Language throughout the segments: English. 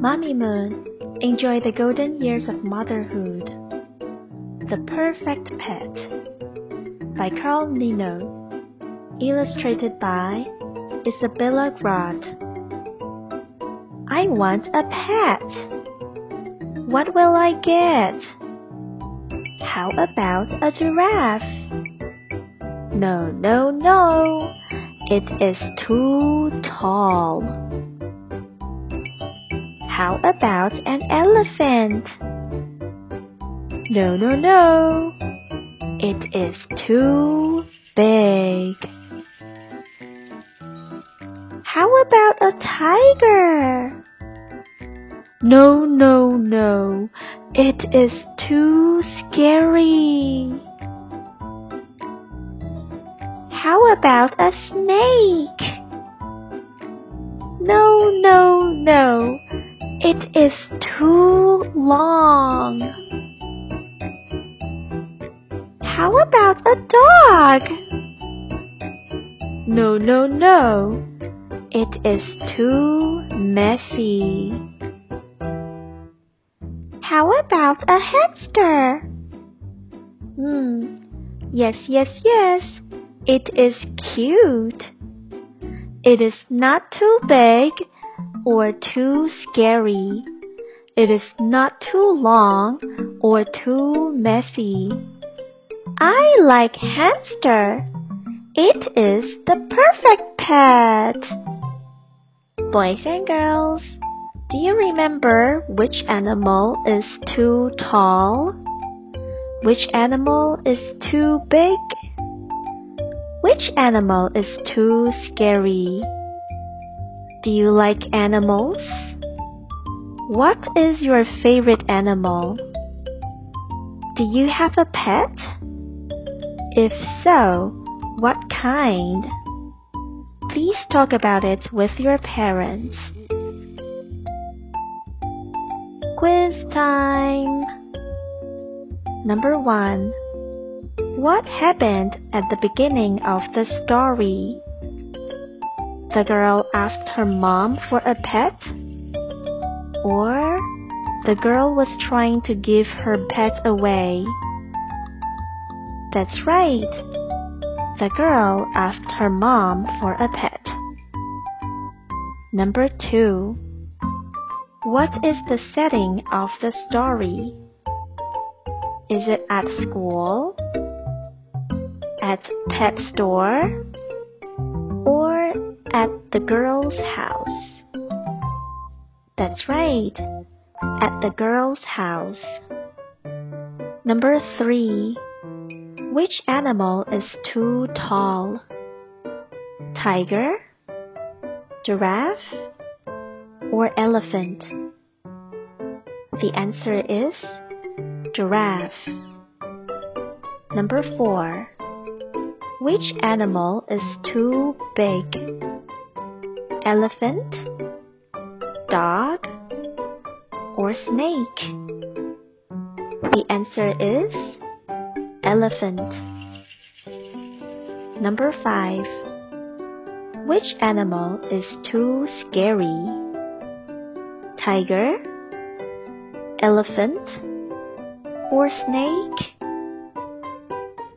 Mommy Moon, enjoy the golden years of motherhood. The Perfect Pet by Carl Nino. Illustrated by Isabella Grott. I want a pet. What will I get? How about a giraffe? No, no, no. It is too tall. How about an elephant? No, no, no. It is too big. How about a tiger? No, no, no. It is too scary. How about a snake? It is too long. How about a dog? No, no, no. It is too messy. How about a hamster? Hmm. Yes, yes, yes. It is cute. It is not too big or too scary. It is not too long or too messy. I like hamster. It is the perfect pet. Boys and girls, do you remember which animal is too tall? Which animal is too big? Which animal is too scary? Do you like animals? What is your favorite animal? Do you have a pet? If so, what kind? Please talk about it with your parents. Quiz time! Number 1. What happened at the beginning of the story? The girl asked her mom for a pet? Or the girl was trying to give her pet away? That's right. The girl asked her mom for a pet. Number 2. What is the setting of the story? Is it at school? At pet store? Or at the girl's house? That's right. At the girl's house. Number 3. Which animal is too tall? Tiger? Giraffe? Or elephant? The answer is giraffe. Number 4. Which animal is too big? Elephant? Dog? Or snake? The answer is elephant. Number 5. Which animal is too scary? Tiger? Elephant? Or snake?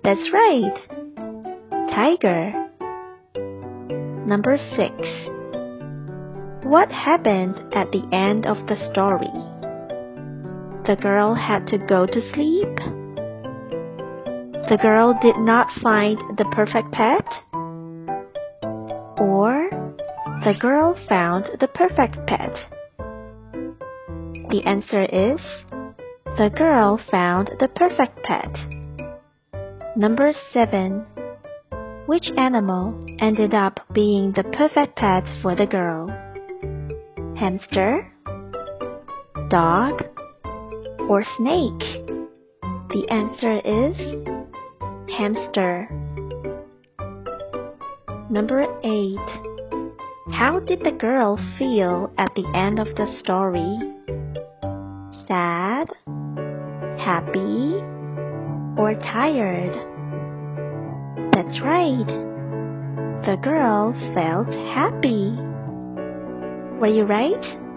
That's right. Tiger. Number 6. What happened at the end of the story? The girl had to go to sleep? The girl did not find the perfect pet? Or the girl found the perfect pet? The answer is the girl found the perfect pet. Number 7. Which animal ended up being the perfect pet for the girl? Hamster? Dog? Or snake? The answer is hamster. Number 8. How did the girl feel at the end of the story? Sad? Happy? Or tired? That's right. The girl felt happy. Were you right?